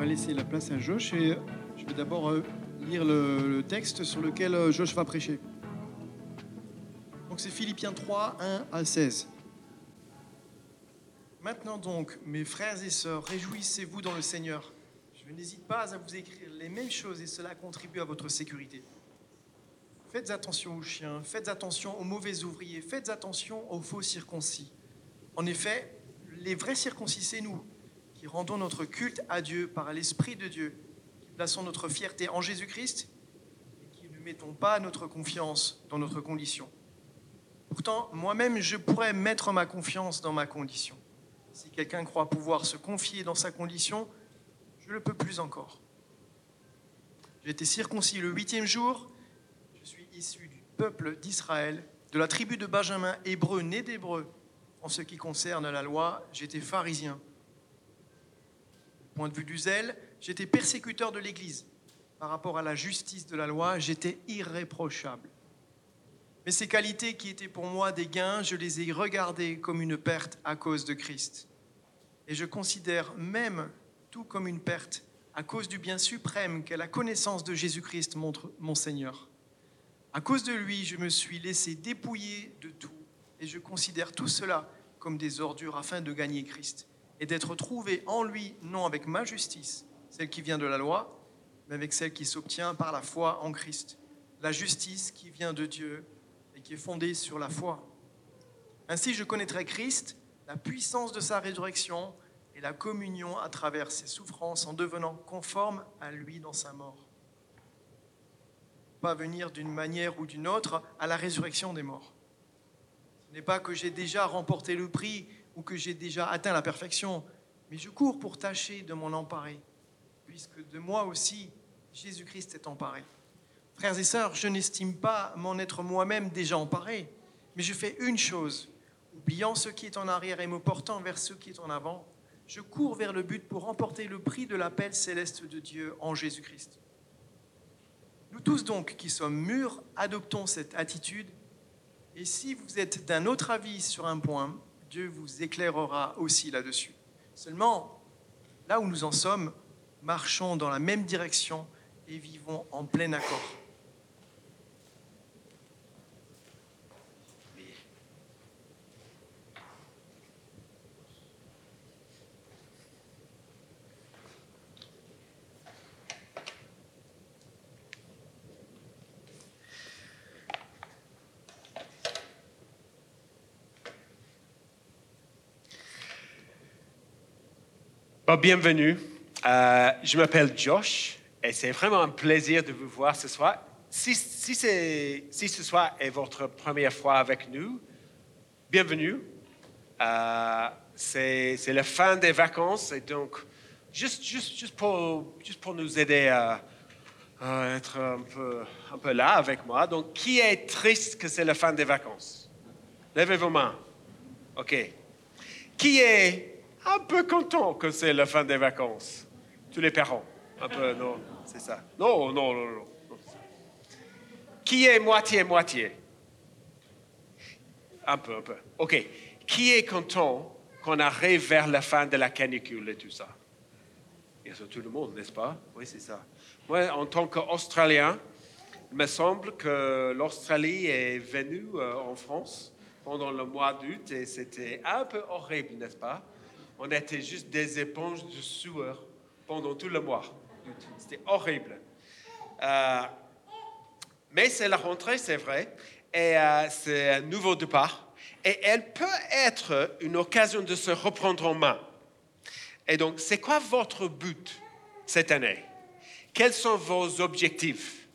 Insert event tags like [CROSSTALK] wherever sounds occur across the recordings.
va laisser la place à Josh et je vais d'abord euh, lire le, le texte sur lequel euh, Josh va prêcher. Donc c'est Philippiens 3, 1 à 16. Maintenant donc, mes frères et sœurs, réjouissez-vous dans le Seigneur. Je n'hésite pas à vous écrire les mêmes choses et cela contribue à votre sécurité. Faites attention aux chiens, faites attention aux mauvais ouvriers, faites attention aux faux circoncis. En effet, les vrais circoncis, c'est nous, qui rendons notre culte à Dieu par l'Esprit de Dieu, qui plaçons notre fierté en Jésus-Christ et qui ne mettons pas notre confiance dans notre condition. Pourtant, moi-même, je pourrais mettre ma confiance dans ma condition. Si quelqu'un croit pouvoir se confier dans sa condition, je le peux plus encore. J'ai été circoncis le huitième jour, je suis issu du peuple d'Israël, de la tribu de Benjamin, hébreu, né d'hébreu. En ce qui concerne la loi, j'étais pharisien. Point de vue du zèle, j'étais persécuteur de l'Église. Par rapport à la justice de la loi, j'étais irréprochable. Mais ces qualités qui étaient pour moi des gains, je les ai regardées comme une perte à cause de Christ. Et je considère même tout comme une perte à cause du bien suprême qu'est la connaissance de Jésus-Christ, mon Seigneur. À cause de lui, je me suis laissé dépouiller de tout et je considère tout cela comme des ordures afin de gagner Christ et d'être trouvé en lui, non avec ma justice, celle qui vient de la loi, mais avec celle qui s'obtient par la foi en Christ, la justice qui vient de Dieu et qui est fondée sur la foi. Ainsi, je connaîtrai Christ, la puissance de sa résurrection et la communion à travers ses souffrances en devenant conforme à lui dans sa mort. Pas venir d'une manière ou d'une autre à la résurrection des morts. Ce n'est pas que j'ai déjà remporté le prix ou que j'ai déjà atteint la perfection, mais je cours pour tâcher de m'en emparer, puisque de moi aussi, Jésus-Christ est emparé. Frères et sœurs, je n'estime pas m'en être moi-même déjà emparé, mais je fais une chose, oubliant ce qui est en arrière et me portant vers ce qui est en avant, je cours vers le but pour remporter le prix de l'appel céleste de Dieu en Jésus-Christ. Nous tous donc qui sommes mûrs, adoptons cette attitude, et si vous êtes d'un autre avis sur un point, Dieu vous éclairera aussi là-dessus. Seulement, là où nous en sommes, marchons dans la même direction et vivons en plein accord. Bienvenue. Euh, je m'appelle Josh et c'est vraiment un plaisir de vous voir ce soir. Si, si, si ce soir est votre première fois avec nous, bienvenue. Euh, c'est la fin des vacances et donc, juste, juste, juste, pour, juste pour nous aider à, à être un peu, un peu là avec moi, donc qui est triste que c'est la fin des vacances? Levez vos mains. OK. Qui est un peu content que c'est la fin des vacances. Tous les parents. Un peu, non, c'est ça. Non, non, non, non. Qui est moitié-moitié Un peu, un peu. OK. Qui est content qu'on arrive vers la fin de la canicule et tout ça? Bien sûr, tout le monde, n'est-ce pas? Oui, c'est ça. Moi, en tant qu'Australien, il me semble que l'Australie est venue euh, en France pendant le mois d'août et c'était un peu horrible, n'est-ce pas? On était juste des éponges de sueur pendant tout le mois. C'était horrible. Euh, mais c'est la rentrée, c'est vrai, et euh, c'est un nouveau départ. Et elle peut être une occasion de se reprendre en main. Et donc, c'est quoi votre but cette année? Quels sont vos objectifs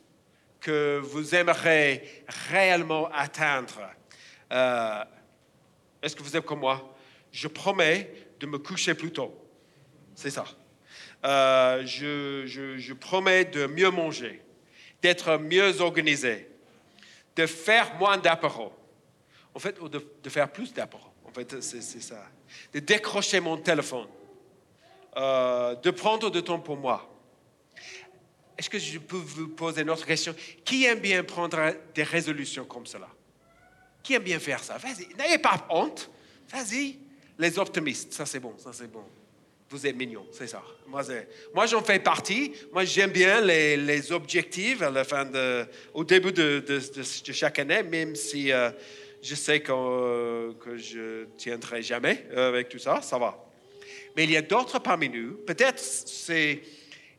que vous aimeriez réellement atteindre? Euh, Est-ce que vous êtes comme moi? Je promets de me coucher plus tôt. C'est ça. Euh, je, promets de mieux manger, d'être mieux organisé, de faire moins d'apéros. En fait, ou de, faire plus d'apéros. En fait, c'est ça. De décrocher mon téléphone, euh, de prendre du temps pour moi. Est-ce que je peux vous poser une autre question? Qui aime bien prendre des résolutions comme cela? Qui aime bien faire ça? Vas-y, n'ayez pas honte. Vas-y, les optimistes, ça c'est bon, ça c'est bon. Vous êtes mignon, c'est ça. Moi, moi, j'en fais partie. Moi, j'aime bien les, les objectifs au début de, chaque année, même si euh, je sais que, que je tiendrai jamais euh, avec tout ça, ça va. Mais il y a d'autres parmi nous, peut-être c'est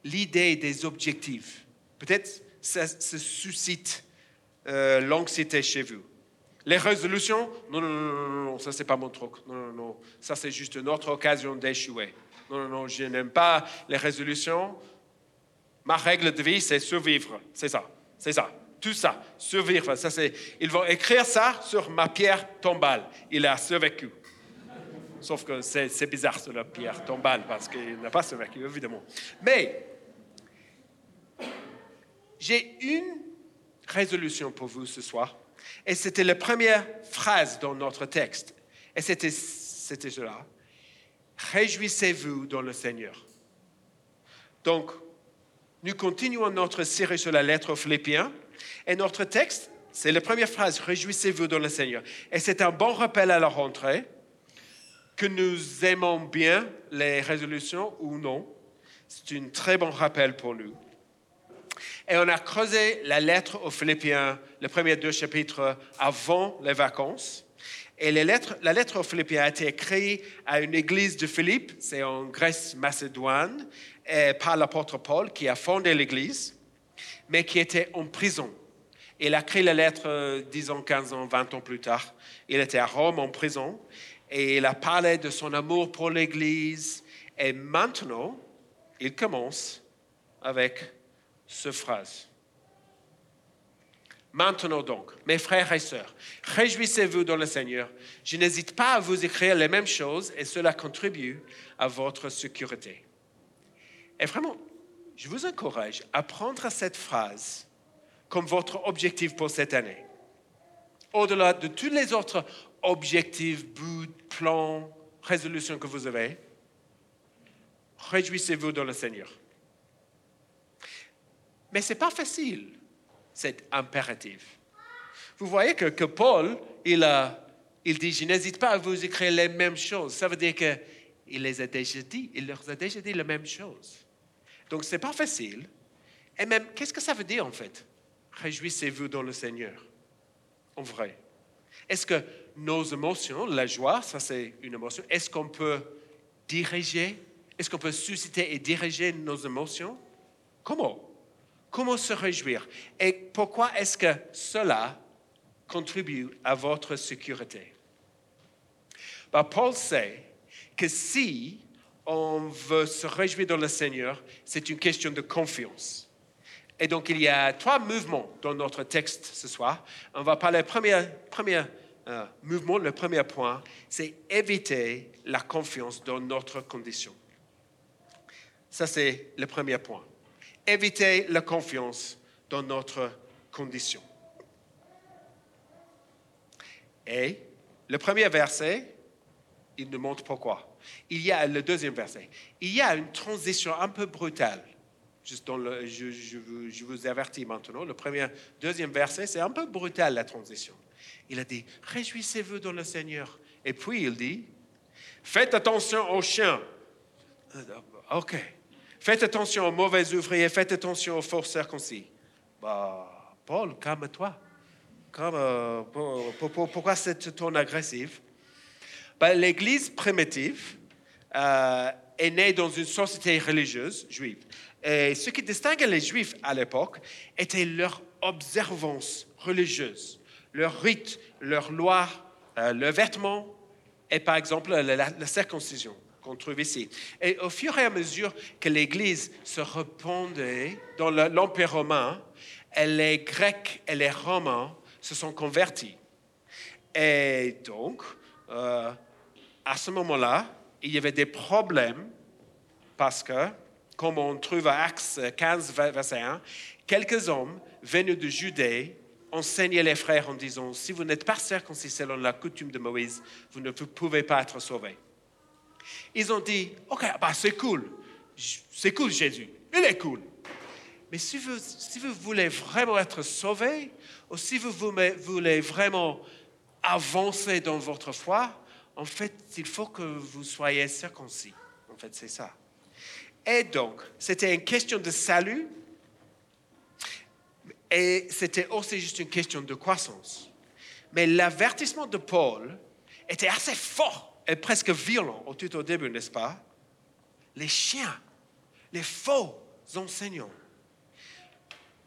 l'idée des objectifs. Peut-être ça, ça suscite euh, l'anxiété chez vous. Les résolutions, non, non, non, non, non, ça c'est pas mon truc. Non, non, non, ça c'est juste une autre occasion d'échouer. Non, non, non, je n'aime pas les résolutions. Ma règle de vie, c'est survivre. C'est ça, c'est ça. Tout ça, survivre. Ça, c'est, ils vont écrire ça sur ma pierre tombale. Il a survécu. Sauf que c'est, c'est bizarre sur la pierre tombale parce qu'il n'a pas survécu, évidemment. Mais j'ai une résolution pour vous ce soir. Et c'était la première phrase dans notre texte. Et c'était, c'était cela. Réjouissez-vous dans le Seigneur. Donc, nous continuons notre série sur la lettre aux Philippiens. Et notre texte, c'est la première phrase, Réjouissez-vous dans le Seigneur. Et c'est un bon rappel à la rentrée que nous aimons bien les résolutions ou non. C'est un très bon rappel pour nous. Et on a creusé la lettre aux Philippiens, les premiers deux chapitres avant les vacances. Et la lettre aux Philippiens a été écrite à une église de Philippe, c'est en Grèce macédoine, et par l'apôtre Paul qui a fondé l'église, mais qui était en prison. Il a écrit la lettre euh, 10 ans, 15 ans, 20 ans plus tard. Il était à Rome en prison et il a parlé de son amour pour l'église. Et maintenant, il commence avec cette phrase. Maintenant donc, mes frères et sœurs, réjouissez-vous dans le Seigneur. Je n'hésite pas à vous écrire les mêmes choses et cela contribue à votre sécurité. Et vraiment, je vous encourage à prendre cette phrase comme votre objectif pour cette année. Au-delà de tous les autres objectifs, buts, plans, résolutions que vous avez, réjouissez-vous dans le Seigneur. Mais ce n'est pas facile, c'est impératif. Vous voyez que, que Paul, il, a, il dit, je n'hésite pas à vous écrire les mêmes choses. Ça veut dire qu'il les a déjà dit, il leur a déjà dit la même chose. Donc, ce n'est pas facile. Et même, qu'est-ce que ça veut dire en fait? Réjouissez-vous dans le Seigneur, en vrai. Est-ce que nos émotions, la joie, ça c'est une émotion, est-ce qu'on peut diriger, est-ce qu'on peut susciter et diriger nos émotions? Comment? Comment se réjouir Et pourquoi est-ce que cela contribue à votre sécurité? Ben, Paul sait que si on veut se réjouir dans le Seigneur, c'est une question de confiance. Et donc, il y a trois mouvements dans notre texte ce soir. On va parler, premier, premier euh, mouvement, le premier point, c'est éviter la confiance dans notre condition. Ça, c'est le premier point. Éviter la confiance dans notre condition. Et le premier verset, il nous montre pourquoi. Il y a le deuxième verset. Il y a une transition un peu brutale. Juste dans le, je, je je vous avertis maintenant. Le premier, deuxième verset, c'est un peu brutal la transition. Il a dit Réjouissez-vous dans le Seigneur. Et puis il dit Faites attention aux chiens. Euh, OK. Faites attention aux mauvais ouvriers. Faites attention aux faux circoncis. Bah, Paul, calme-toi. Calme, pour- pour- pour- pourquoi c'est ton agressif Ben, L'Église primitive euh, est née dans une société religieuse juive. Et ce qui distinguait les Juifs à l'époque était leur observance religieuse, leurs rites, leurs lois, euh, leurs vêtements et par exemple la circoncision ici. Et au fur et à mesure que l'Église se répandait dans le- l'Empire romain, les Grecs et les Romains se sont convertis. Et donc, euh, à ce moment-là, il y avait des problèmes parce que, comme on trouve à Actes 15, verset 1, quelques hommes venus de Judée enseignaient les frères en disant, si vous n'êtes pas circoncis selon la coutume de Moïse, vous ne pouvez pas être sauvés. Ils ont dit, OK, bah c'est cool, c'est cool Jésus, il est cool. Mais si vous, si vous voulez vraiment être sauvé, ou si vous voulez, vraiment avancer dans votre foi, en fait, il faut que vous soyez circoncis. En fait, c'est ça. Et donc, c'était une question de salut et c'était aussi juste une question de croissance. Mais l'avertissement de Paul était assez fort et presque violent au tout au début, n'est-ce pas? Les chiens, les faux enseignants.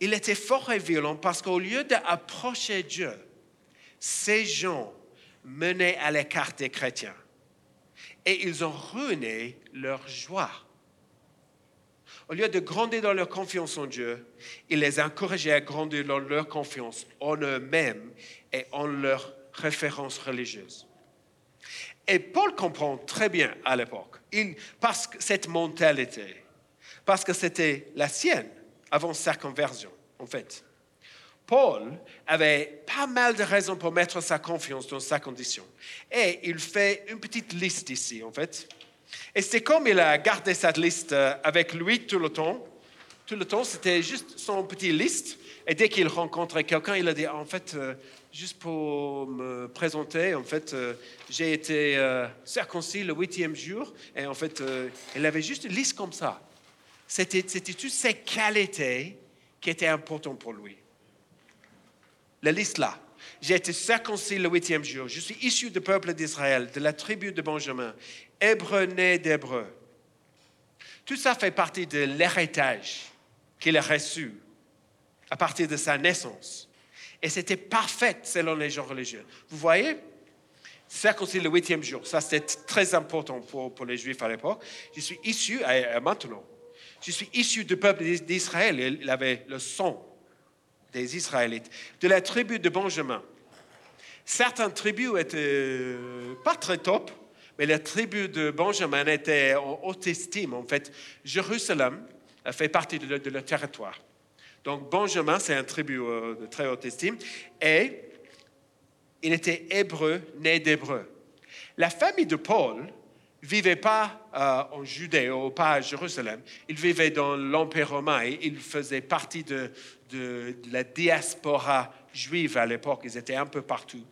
Il était fort et violent parce qu'au lieu d'approcher Dieu, ces gens menaient à l'écart des chrétiens. Et ils ont ruiné leur joie. Au lieu de grandir dans leur confiance en Dieu, il les encourageait à grandir dans leur confiance en eux-mêmes et en leurs références religieuses. Et Paul comprend très bien à l'époque, parce que cette mentalité, parce que c'était la sienne avant sa conversion, en fait. Paul avait pas mal de raisons pour mettre sa confiance dans sa condition. Et il fait une petite liste ici, en fait. Et c'est comme il a gardé cette liste euh, avec lui tout le temps. Tout le temps, c'était juste son petite liste. Et dès qu'il rencontrait quelqu'un, il a dit, en fait, euh, juste pour me présenter, en fait, euh, j'ai été circoncis le huitième jour. Et en fait, il avait juste une liste comme ça. C'était, c'était toutes ces qualités qui étaient importantes pour lui. La liste là. J'ai été circoncis le huitième jour. Je suis issu du peuple d'Israël, de la tribu de Benjamin hébreu né d'hébreu. Tout ça fait partie de l'héritage qu'il a reçu à partir de sa naissance. Et c'était parfait selon les gens religieux. Vous voyez, circoncis le huitième jour, ça c'était très important pour, pour, les Juifs à l'époque. Je suis issu, maintenant, je suis issu du peuple d'Israël. Il avait le sang des Israélites, de la tribu de Benjamin. Certaines tribus étaient pas très top, mais la tribu de Benjamin était en haute estime. En fait, Jérusalem fait partie de, leur territoire. Donc, Benjamin, c'est un tribu euh, de très haute estime. Et il était hébreu, né d'hébreu. La famille de Paul vivait pas euh, en Judée ou pas à Jérusalem. Il vivait dans l'Empire romain et il faisait partie de, de la diaspora juive à l'époque. Ils étaient un peu partout.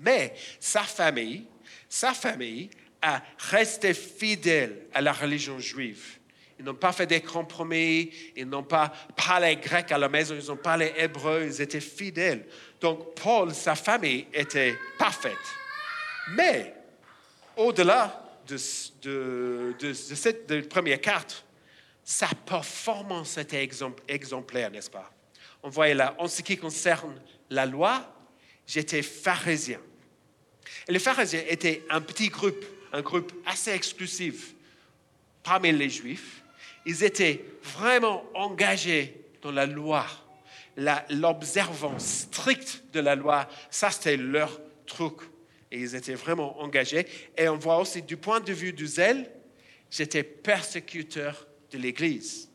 Mais sa famille sa famille a resté fidèle à la religion juive. Ils n'ont pas fait des compromis, ils n'ont pas parlé grec à la maison, ils ont parlé hébreu, ils étaient fidèles. Donc Paul, sa famille était parfaite. Mais au-delà de, cette première carte, sa performance était exemplaire, n'est-ce pas? On voyait là, en ce qui concerne la loi, j'étais pharisien. Les pharisiens étaient un petit groupe, un groupe assez exclusif parmi les Juifs. Ils étaient vraiment engagés dans la loi, l'observance stricte de la loi. Ça, c'était leur truc. Et ils étaient vraiment engagés. Et on voit aussi du point de vue du zèle, j'étais persécuteur de l'Église.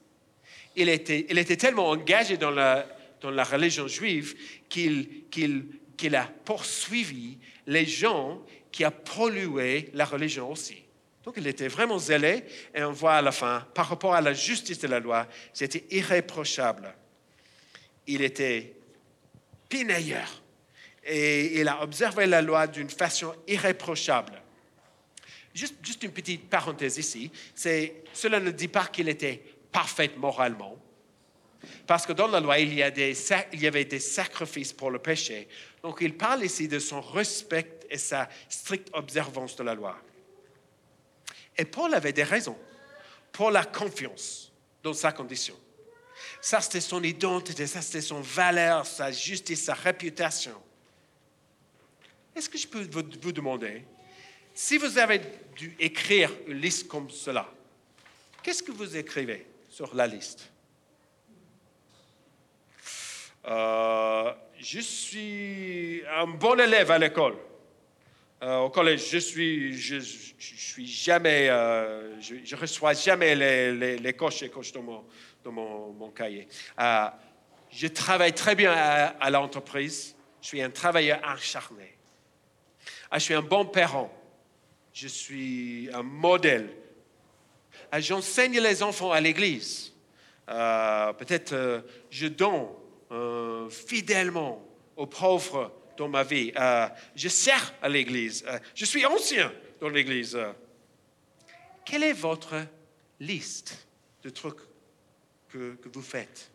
Il était, tellement engagé dans la, religion juive qu'il a poursuivi les gens qui ont pollué la religion aussi. Donc il était vraiment zélé et on voit à la fin, par rapport à la justice de la loi, c'était irréprochable. Il était pinailleur et il a observé la loi d'une façon irréprochable. Juste, une petite parenthèse ici, cela ne dit pas qu'il était parfait moralement, parce que dans la loi, il y, avait des sacrifices pour le péché. Donc il parle ici de son respect et sa stricte observance de la loi. Et Paul avait des raisons pour la confiance dans sa condition. Ça, c'était son identité, ça, c'était son valeur, sa justice, sa réputation. Est-ce que je peux vous demander, si vous avez dû écrire une liste comme cela, qu'est-ce que vous écrivez sur la liste? Euh, je suis un bon élève à l'école. Euh, au collège, je suis, je, suis jamais, euh, je, reçois jamais les, coches et coches dans mon, dans mon, cahier. je travaille très bien à, l'entreprise. Je suis un travailleur acharné. je suis un bon parent. Je suis un modèle. J'enseigne les enfants à l'église. Peut-être je donne euh, fidèlement aux pauvres dans ma vie. Euh, je sers à l'Église. Euh, je suis ancien dans l'Église. quelle est votre liste de trucs que, vous faites?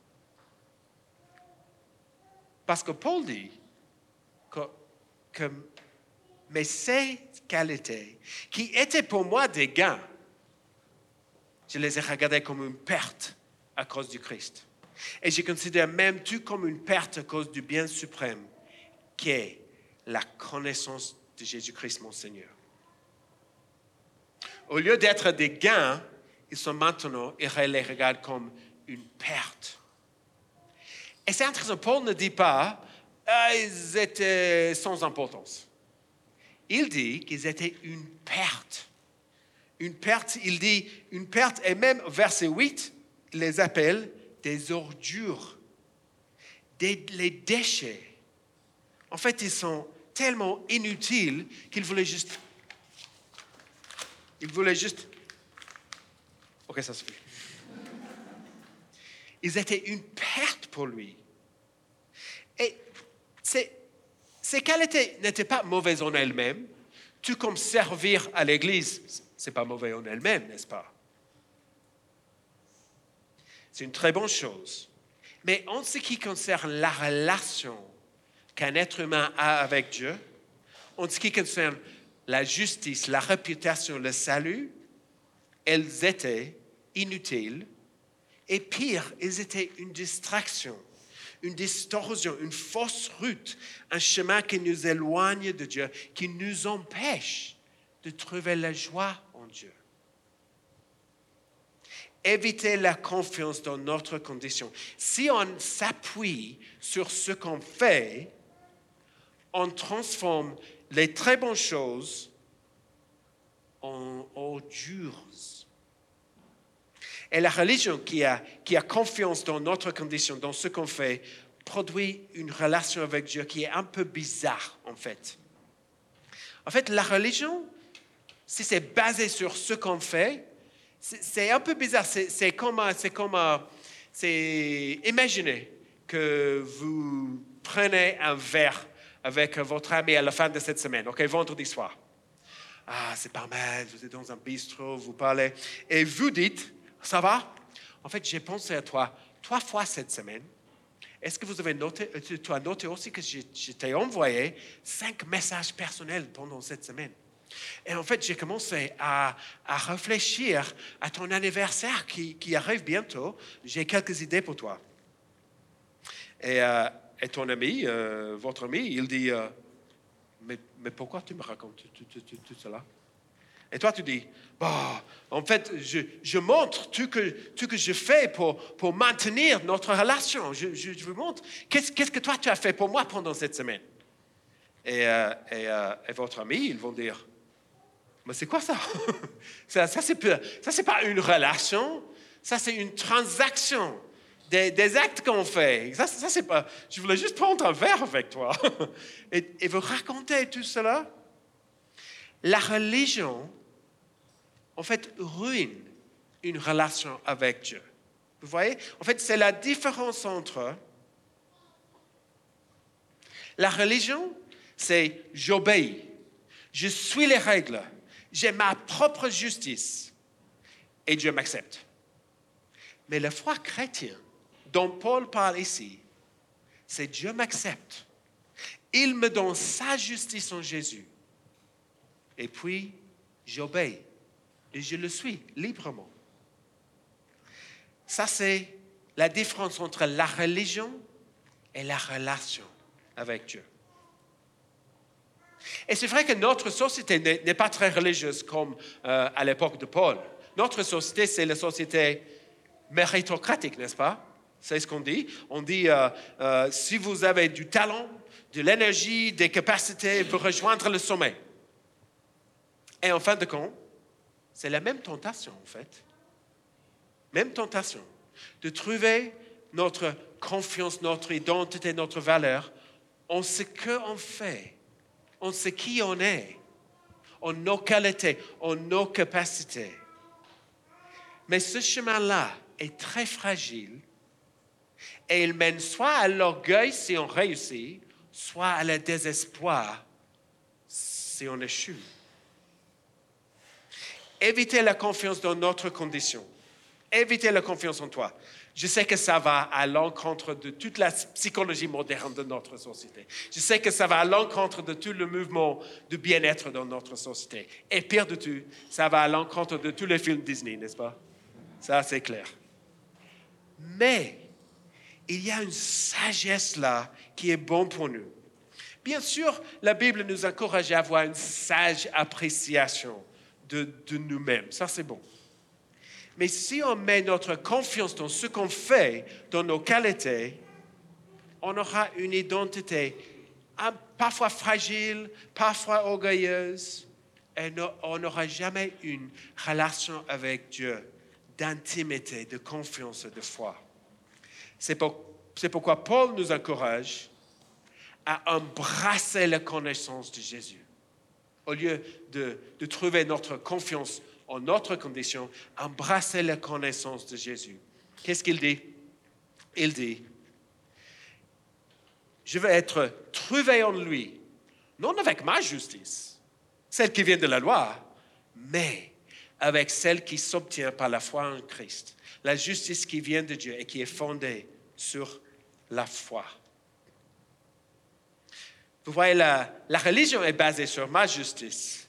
Parce que Paul dit que, que mais qualités, qui étaient pour moi des gains, je les ai regardées comme une perte à cause du Christ. Et je considère même tout comme une perte à cause du bien suprême, qui est la connaissance de Jésus-Christ, mon Seigneur. Au lieu d'être des gains, ils sont maintenant, ils les regardent comme une perte. Et c'est intéressant, Paul ne dit pas, ah, ils étaient sans importance. Il dit qu'ils étaient une perte. Une perte, il dit une perte, et même verset 8, il les appelle des ordures, des, les déchets. En fait, ils sont tellement inutiles qu'il voulait juste. Il voulait juste. Ok, ça suffit. Ils étaient une perte pour lui. Et ces qualités n'étaient pas mauvaises en elles-mêmes, tout comme servir à l'Église, c'est pas mauvais en elle-même, n'est-ce pas? C'est une très bonne chose. Mais en ce qui concerne la relation qu'un être humain a avec Dieu, en ce qui concerne la justice, la réputation, le salut, elles étaient inutiles et pire, elles étaient une distraction, une distorsion, une fausse route, un chemin qui nous éloigne de Dieu, qui nous empêche de trouver la joie en Dieu. Éviter la confiance dans notre condition. Si on s'appuie sur ce qu'on fait, on transforme les très bonnes choses en ordures. Et la religion qui a, qui a confiance dans notre condition, dans ce qu'on fait, produit une relation avec Dieu qui est un peu bizarre, en fait. En fait, la religion, si c'est basé sur ce qu'on fait, c'est un peu bizarre. C'est comme, c'est comme, c'est imaginez que vous prenez un verre avec votre ami à la fin de cette semaine, ok, vendredi soir. Ah, c'est pas mal, vous êtes dans un bistrot, vous parlez, et vous dites, ça va? En fait, j'ai pensé à toi trois fois cette semaine. Est-ce que vous avez noté, tu as noté aussi que je t'ai envoyé cinq messages personnels pendant cette semaine? Et en fait, j'ai commencé à, à, réfléchir à ton anniversaire qui, qui arrive bientôt. J'ai quelques idées pour toi. Et euh, et ton ami, euh, votre ami, il dit, euh, mais, mais, pourquoi tu me racontes tout, cela? Et toi, tu dis, bah, en fait, je, je montre tout que, tout que je fais pour, pour maintenir notre relation. Je, je, vous montre qu'est-ce, qu'est-ce que toi, tu as fait pour moi pendant cette semaine. Et, euh, et, et votre ami, ils vont dire, mais c'est quoi ça? [LAUGHS] Ça, ça c'est, ça, c'est pas une relation, ça, c'est une transaction des, actes qu'on fait. Ça, c'est pas. Je voulais juste prendre un verre avec toi [LAUGHS] et, et vous raconter tout cela. La religion, en fait, ruine une relation avec Dieu. Vous voyez? En fait, c'est la différence entre la religion, c'est j'obéis, je suis les règles, j'ai ma propre justice et Dieu m'accepte. Mais la foi chrétienne, dont Paul parle ici, c'est Dieu m'accepte. Il me donne sa justice en Jésus. Et puis, j'obéis. Et je le suis librement. Ça, c'est la différence entre la religion et la relation avec Dieu. Et c'est vrai que notre société n'est pas très religieuse comme euh, à l'époque de Paul. Notre société, c'est la société méritocratique, n'est-ce pas? C'est ce qu'on dit. On dit, euh, euh, si vous avez du talent, de l'énergie, des capacités pour rejoindre le sommet. Et en fin de compte, c'est la même tentation, en fait. Même tentation. De trouver notre confiance, notre identité, notre valeur en ce qu'on fait, en ce qui on est, en nos qualités, en nos capacités. Mais ce chemin-là est très fragile et il mène soit à l'orgueil si on réussit, soit à le désespoir si on échoue. éviter la confiance dans notre condition, éviter la confiance en toi. Je sais que ça va à l'encontre de toute la psychologie moderne de notre société. Je sais que ça va à l'encontre de tout le mouvement de bien-être dans notre société. Et pire de tout, ça va à l'encontre de tous les films Disney, n'est-ce pas? Ça, c'est clair. Mais il y a une sagesse là qui est bonne pour nous. Bien sûr, la Bible nous encourage à avoir une sage appréciation de, nous-mêmes. Ça, c'est bon. Mais si on met notre confiance dans ce qu'on fait, dans nos qualités, on aura une identité parfois fragile, parfois orgueilleuse, et on n'aura jamais une relation avec Dieu d'intimité, de confiance de foi. C'est pourquoi Paul nous encourage à embrasser la connaissance de Jésus. Au lieu de, trouver notre confiance en notre condition, embrasser la connaissance de Jésus. Qu'est-ce qu'il dit? Il dit, je veux être trouvé en lui, non avec ma justice, celle qui vient de la loi, mais avec celle qui s'obtient par la foi en Christ, la justice qui vient de Dieu et qui est fondée sur la foi. Vous voyez, la, religion est basée sur ma justice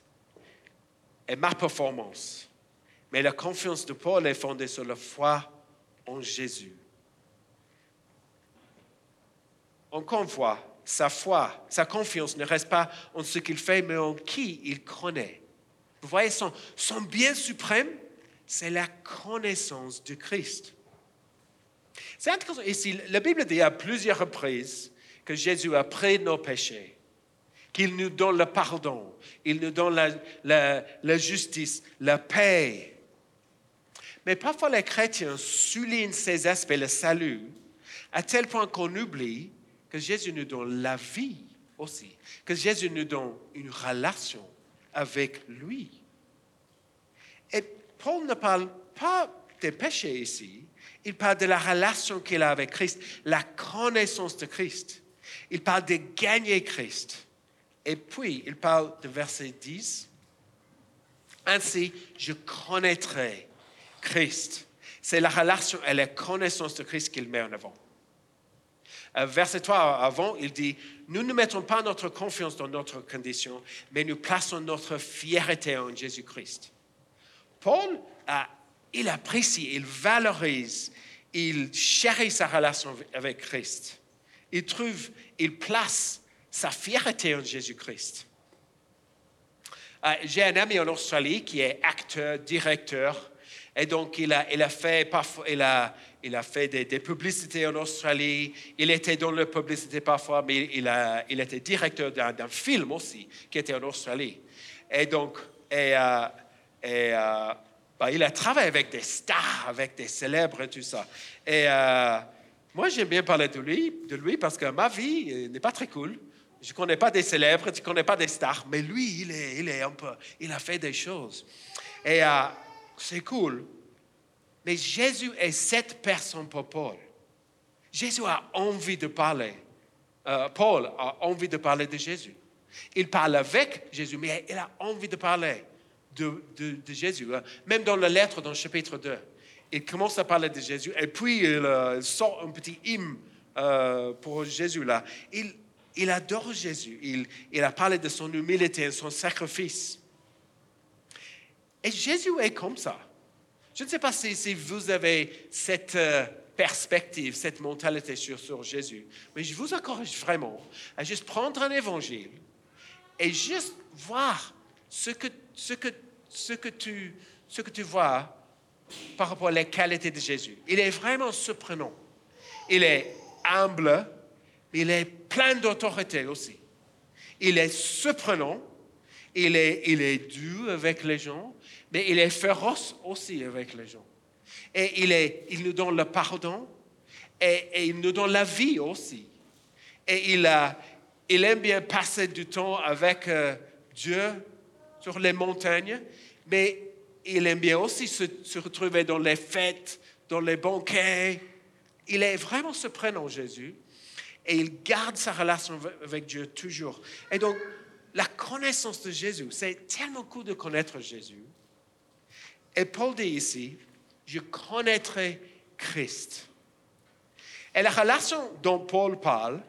et ma performance. Mais la confiance de Paul est fondée sur la foi en Jésus. Encore une sa foi, sa confiance ne reste pas en ce qu'il fait, mais en qui il connaît. Vous voyez, son, bien suprême, c'est la connaissance de Christ. C'est intéressant. Ici, la Bible dit à plusieurs reprises que Jésus a pris nos péchés qu'il nous donne le pardon, il nous donne la, justice, la paix. Mais parfois les chrétiens soulignent ces aspects, le salut, à tel point qu'on oublie que Jésus nous donne la vie aussi, que Jésus nous donne une relation avec lui. Et Paul ne parle pas des péchés ici, il parle de la relation qu'il a avec Christ, la connaissance de Christ. Il parle de gagner Christ. Et puis, il parle de verset 10. Ainsi, je connaîtrai Christ. C'est la relation et la connaissance de Christ qu'il met en avant. Euh, verset 3 avant, il dit, nous ne mettons pas notre confiance dans notre condition, mais nous plaçons notre fierté en Jésus-Christ. Paul, il apprécie, il valorise, il chérit sa relation avec Christ. Il trouve, il place sa fierté en Jésus-Christ. Euh, j'ai un ami en Australie qui est acteur, directeur, et donc il a, fait, des, publicités en Australie. Il était dans la publicité parfois, mais il, était directeur d'un film aussi qui était en Australie. Et donc, euh, euh, bah, il a travaillé avec des stars, avec des célèbres tout ça. Et moi, j'aime bien parler de lui, de lui parce que ma vie n'est pas très cool. Je ne connais pas des célèbres, je ne connais pas des stars, mais lui, il est, il est un peu, il a fait des choses. Et euh, c'est cool. Mais Jésus est cette personne pour Paul. Jésus a envie de parler. Euh, Paul a envie de parler de Jésus. Il parle avec Jésus, mais il a envie de parler de, Jésus. Hein. Même dans la lettre, dans le chapitre 2, il commence à parler de Jésus et puis il, euh, sort un petit hymne pour Jésus là. Il, il adore Jésus. Il, a parlé de son humilité et son sacrifice. Et Jésus est comme ça. Je ne sais pas si, vous avez cette euh, perspective, cette mentalité sur, sur, Jésus, mais je vous encourage vraiment à juste prendre un évangile et juste voir ce que, ce que, ce que, tu, ce que tu vois par rapport aux qualités de Jésus. Il est vraiment surprenant. Il est humble, il est plein d'autorité aussi. Il est surprenant, il est, il est dur avec les gens, mais il est féroce aussi avec les gens. Et il, est, il nous donne le pardon et, il nous donne la vie aussi. Et il, a, il aime bien passer du temps avec euh, Dieu sur les montagnes, mais il aime bien aussi se, retrouver dans les fêtes, dans les banquets. Il est vraiment surprenant, Jésus et il garde sa relation avec Dieu toujours. Et donc, la connaissance de Jésus, c'est tellement cool de connaître Jésus, Et Paul dit ici, je connaîtrai Christ. Et la relation dont Paul parle,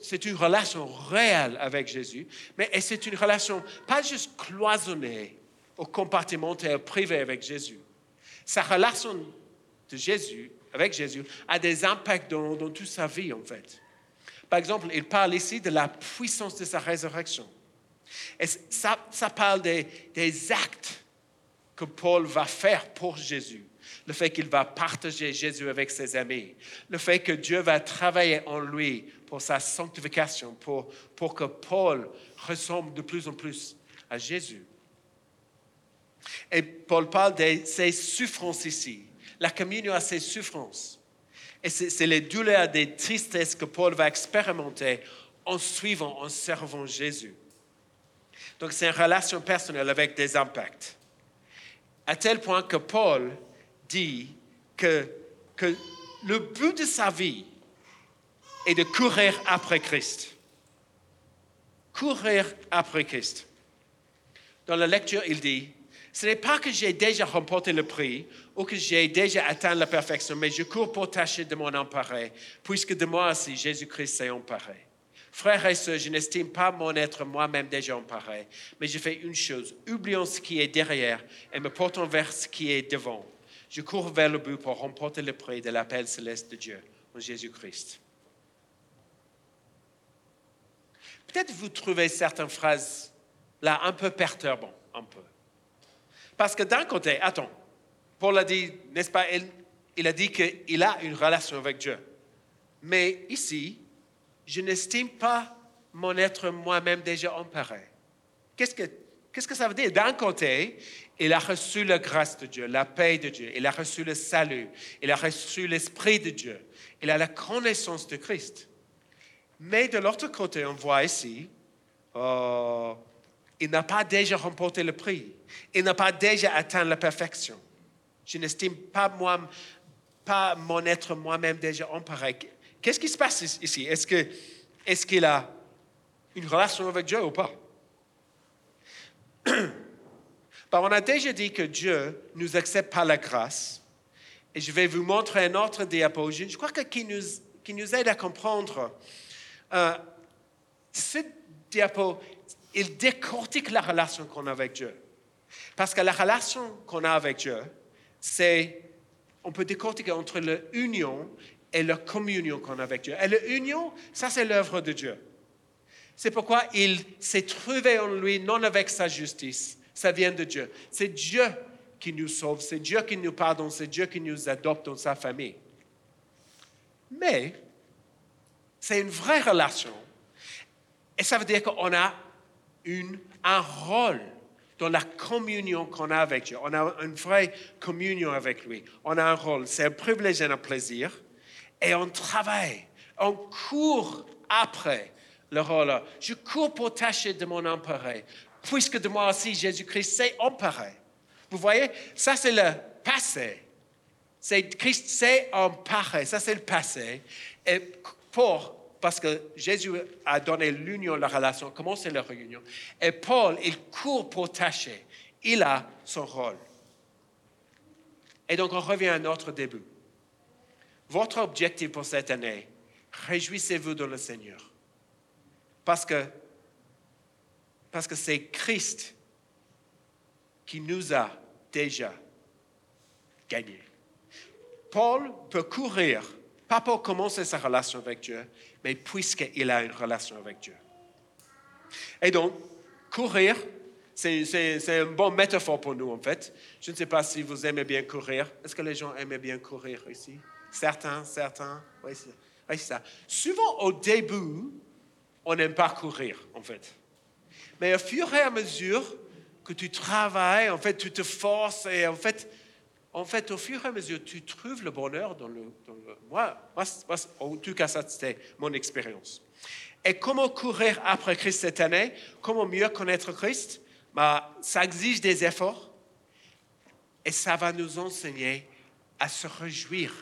c'est une relation réelle avec Jésus, mais c'est une relation pas juste cloisonnée ou compartimentée, privée avec Jésus. Sa relation de Jésus, avec Jésus, a des impacts dans, toute sa vie, en fait. Par exemple, il parle ici de la puissance de sa résurrection. Et ça, parle des actes que Paul va faire pour Jésus le fait qu'il va partager Jésus avec ses amis, le fait que Dieu va travailler en lui pour sa sanctification, pour, pour que Paul ressemble de plus en plus à Jésus. Et Paul parle de ses souffrances ici. La communion a ses souffrances. Et c'est les douleurs, des tristesses que Paul va expérimenter en suivant, en servant Jésus. Donc c'est une relation personnelle avec des impacts. À tel point que Paul dit que, que le but de sa vie est de courir après Christ. Courir après Christ. Dans la lecture, il dit, ce n'est pas que j'ai déjà remporté le prix ou que j'ai déjà atteint la perfection, mais je cours pour tâcher de m'en emparer, puisque de moi aussi Jésus-Christ s'est emparé. Frères et sœurs, je n'estime pas mon être moi-même déjà emparé, mais je fais une chose, oubliant ce qui est derrière et me portant vers ce qui est devant. Je cours vers le but pour remporter le prix de l'appel céleste de Dieu en Jésus-Christ. Peut-être vous trouvez certaines phrases là un peu perturbantes, un peu. Parce que d'un côté, attends, Paul a dit, n'est-ce pas, il, a dit qu'il a une relation avec Dieu. Mais ici, je n'estime pas mon être moi-même déjà emparé. Qu'est-ce que, qu'est-ce que ça veut dire? D'un côté, il a reçu la grâce de Dieu, la paix de Dieu, il a reçu le salut, il a reçu l'Esprit de Dieu, il a la connaissance de Christ. Mais de l'autre côté, on voit ici, oh, il n'a pas déjà remporté le prix, il n'a pas déjà atteint la perfection. Je n'estime pas, moi, pas mon être moi-même déjà emparé. Qu'est-ce qui se passe ici? Est-ce, qu'il a une relation avec Dieu ou pas? [CLEARS THROAT] Ben, on a déjà dit que Dieu nous accepte par la grâce. Et je vais vous montrer un autre diapo. Je crois que qui nous, qui nous aide à comprendre. Euh, diapo, il décortique la relation qu'on a avec Dieu. Parce que la relation qu'on a avec Dieu, c'est, on peut décortiquer entre l'union et la communion qu'on a avec Dieu. Et l'union, ça c'est l'œuvre de Dieu. C'est pourquoi il s'est trouvé en lui, non avec sa justice, ça vient de Dieu. C'est Dieu qui nous sauve, c'est Dieu qui nous pardonne, c'est Dieu qui nous adopte dans sa famille. Mais c'est une vraie relation. Et ça veut dire qu'on a une, un rôle dans la communion qu'on a avec Dieu. On a une vraie communion avec lui. On a un rôle. C'est un privilège et un plaisir. Et on travaille. On court après le rôle. Je cours pour tâcher de mon empereur puisque de moi aussi Jésus-Christ s'est emparé. Vous voyez, ça c'est le passé. C'est Christ s'est emparé, ça c'est le passé. Et pour, parce que Jésus a donné l'union, la relation, comment c'est la réunion? Et Paul, il court pour tâcher. Il a son rôle. Et donc on revient à notre début. Votre objectif pour cette année, réjouissez-vous dans le Seigneur. Parce que parce que c'est Christ qui nous a déjà gagnés. Paul peut courir, pas pour commencer sa relation avec Dieu, mais puisqu'il a une relation avec Dieu. Et donc, courir, c'est une bonne métaphore pour nous, en fait. Je ne sais pas si vous aimez bien courir. Est-ce que les gens aiment bien courir ici? Certains, certains? Oui, c'est ça. Souvent, au début, on n'aime pas courir, en fait. Mais au fur et à mesure que tu travailles, en fait, tu te forces et en fait, en fait, au fur et à mesure, tu trouves le bonheur dans le. moi, en tout cas, ça, c'était mon expérience. Et comment courir après Christ cette année? Comment mieux connaître Christ? Bah, Ça exige des efforts et ça va nous enseigner à se réjouir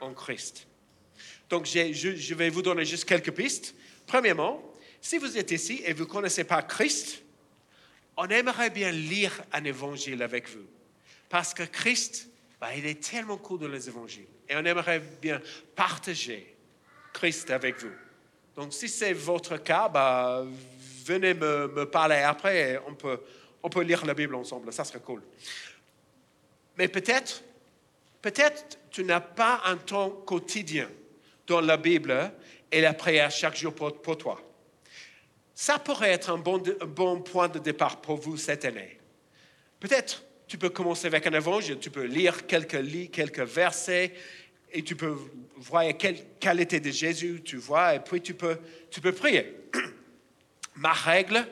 en Christ. Donc, je vais vous donner juste quelques pistes. Premièrement, si vous êtes ici et vous ne connaissez pas Christ, on aimerait bien lire un évangile avec vous. parce que Christ, bah, il est tellement cool dans les évangiles. Et on aimerait bien partager Christ avec vous. Donc, si c'est votre cas, bah, venez me, parler après. Et on, peut, on peut lire la Bible ensemble. Ça serait cool. Mais peut-être, peut-être tu n'as pas un temps quotidien dans la Bible et la prière chaque jour pour, pour toi. Ça pourrait être un bon, un bon point de départ pour vous cette année. Peut-être tu peux commencer avec un évangile, tu peux lire quelques, quelques versets, et tu peux voir quelle qualité de Jésus tu vois, et puis tu peux, tu peux prier. [CLEARS THROAT] Ma règle,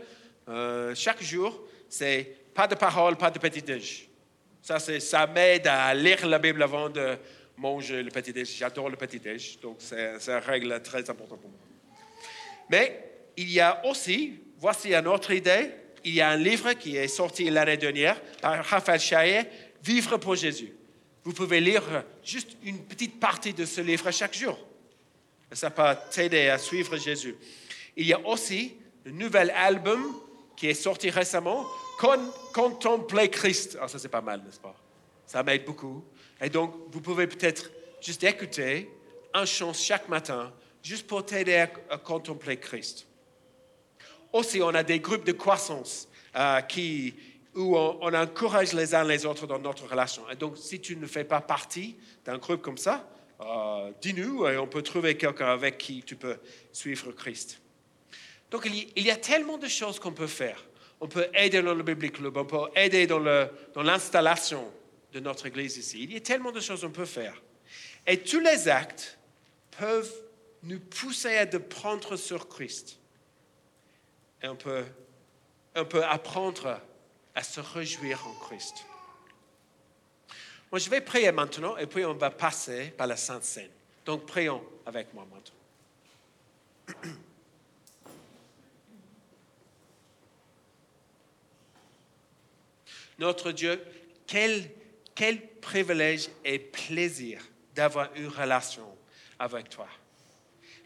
euh, chaque jour, c'est pas de parole, pas de petit déj. Ça, ça m'aide à lire la Bible avant de manger le petit déj. J'adore le petit déj, donc c'est une règle très importante pour moi. Mais il y a aussi, voici une autre idée, il y a un livre qui est sorti l'année dernière par Raphaël Chaillet, Vivre pour Jésus. Vous pouvez lire juste une petite partie de ce livre chaque jour. Ça peut t'aider à suivre Jésus. Il y a aussi un nouvel album qui est sorti récemment, Contempler Christ. Ah, ça, c'est pas mal, n'est-ce pas? Ça m'aide beaucoup. Et donc, vous pouvez peut-être juste écouter un chant chaque matin, juste pour t'aider à, contempler Christ. Aussi, on a des groupes de croissance euh, qui, où on, encourage les uns les autres dans notre relation. Et donc, si tu ne fais pas partie d'un groupe comme ça, euh, dis-nous et on peut trouver quelqu'un avec qui tu peux suivre Christ. Donc, il y, a tellement de choses qu'on peut faire. On peut aider dans le Biblical Club, on peut aider dans l'installation de notre Église ici. Il y a tellement de choses qu'on peut faire. Et tous les actes peuvent nous pousser à de prendre sur Christ. Et on peut, on peut apprendre à se réjouir en Christ. Moi, je vais prier maintenant et puis on va passer par la Sainte Seine. Donc, prions avec moi maintenant. [CLEARS THROAT] Notre Dieu, quel, quel privilège et plaisir d'avoir une relation avec toi.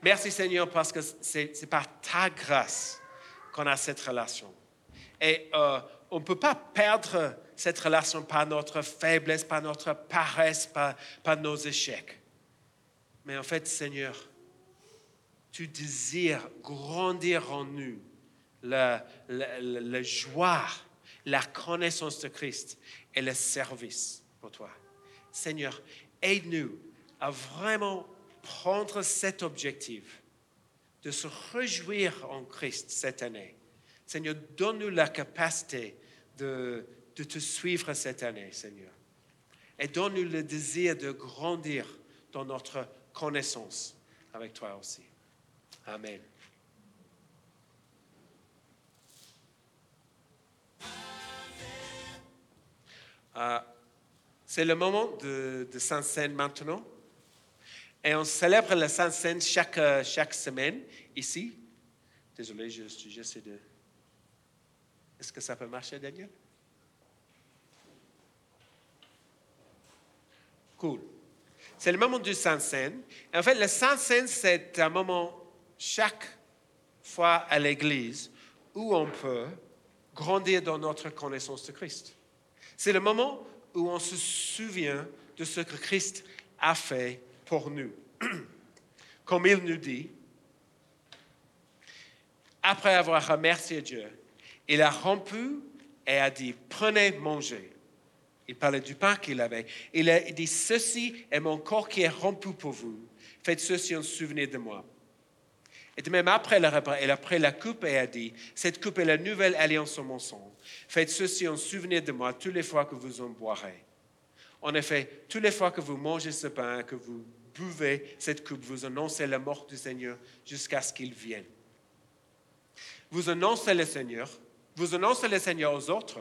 Merci Seigneur parce que c'est par ta grâce qu'on a cette relation. Et euh, on ne peut pas perdre cette relation par notre faiblesse, par notre paresse, par, nos échecs. Mais en fait, Seigneur, tu désires grandir en nous la, la, joie, la connaissance de Christ et le service pour toi. Seigneur, aide-nous à vraiment prendre cet objectif de se réjouir en Christ cette année. Seigneur, donne-nous la capacité de, te suivre cette année, Seigneur. Et donne-nous le désir de grandir dans notre connaissance avec toi aussi. Amen. Euh, c'est le moment de, de Saint-Seine maintenant. Et on célèbre la Saint-Seine chaque, chaque semaine ici. Désolé, j'essaie de... Est-ce que ça peut marcher, Daniel? Cool. C'est le moment du Saint-Seine. En fait, le Saint-Seine, c'est un moment chaque fois à l'Église où on peut grandir dans notre connaissance de Christ. C'est le moment où on se souvient de ce que Christ a fait pour nous. [CLEARS THROAT] Comme il nous dit, après avoir remercié Dieu, il a rompu et a dit, prenez, mangez. Il parlait du pain qu'il avait. Il a dit, ceci est mon corps qui est rompu pour vous. Faites ceci en souvenir de moi. Et de même après le repas, il a pris la coupe et a dit, cette coupe est la nouvelle alliance en mon sang. Faites ceci en souvenir de moi toutes les fois que vous en boirez. En effet, toutes les fois que vous mangez ce pain, que vous buvez cette coupe, vous annoncez la mort du Seigneur jusqu'à ce qu'il vienne. Vous annoncez le Seigneur, vous annoncez le Seigneur aux autres,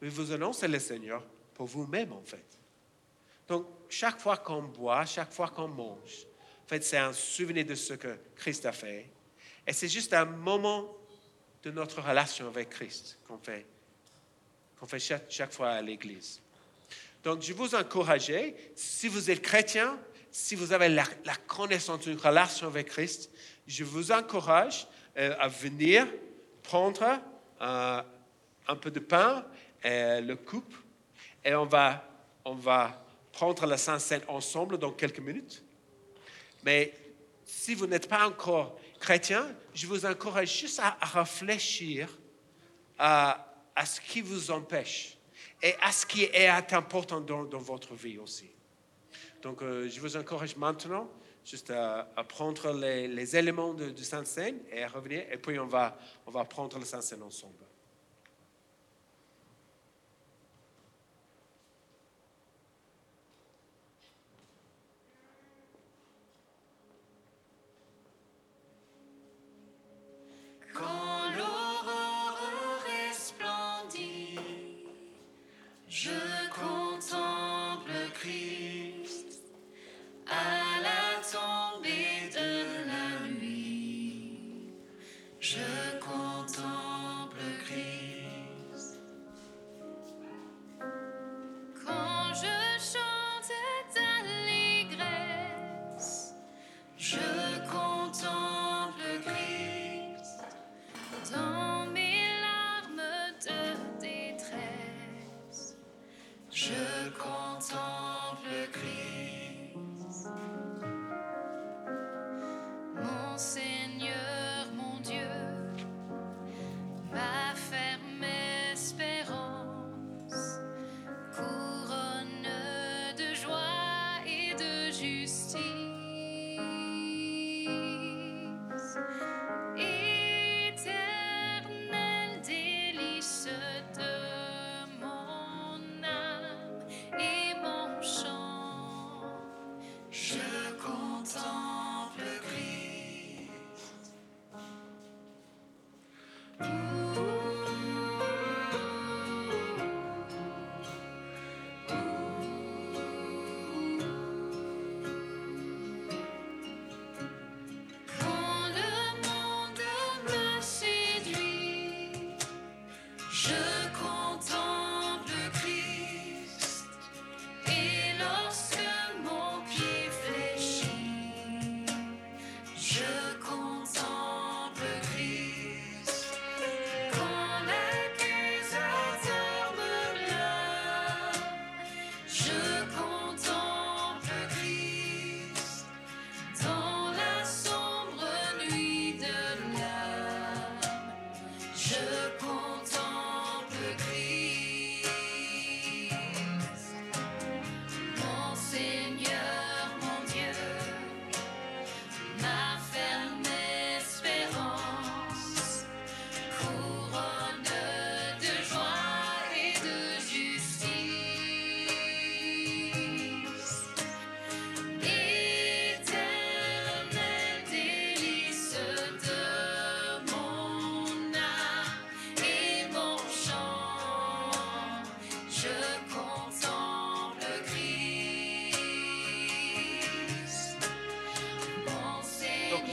mais vous annoncez le Seigneur pour vous-même en fait. Donc, chaque fois qu'on boit, chaque fois qu'on mange, en fait, c'est un souvenir de ce que Christ a fait. Et c'est juste un moment de notre relation avec Christ qu'on fait, qu'on fait chaque, fois à l'Église. Donc, je vous encourage, si vous êtes chrétien, si vous avez la, connaissance d'une relation avec Christ, je vous encourage euh, à venir prendre euh, un peu de pain et le coupe et on va on va prendre la Sainte ensemble dans quelques minutes. Mais si vous n'êtes pas encore chrétien, je vous encourage juste à, à réfléchir à, à, ce qui vous empêche et à ce qui est important dans, votre vie aussi. Donc, euh, je vous encourage maintenant juste à, prendre les, éléments de, du Saint-Seine et à revenir, et puis on va, on va prendre le Saint-Seine ensemble. Je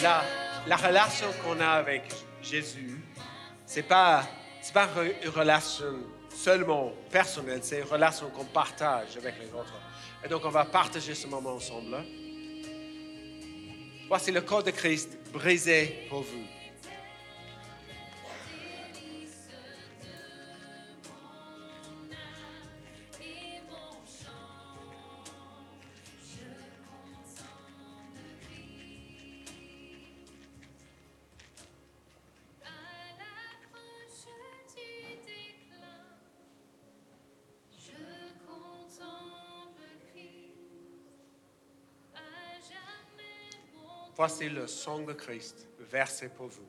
la, relation qu'on a avec Jésus, c'est pas c'est pas une relation seulement personnelle, c'est une relation qu'on partage avec les autres. Et donc on va partager ce moment ensemble. Voici le corps de Christ brisé pour vous. Voici le sang de Christ versé pour vous.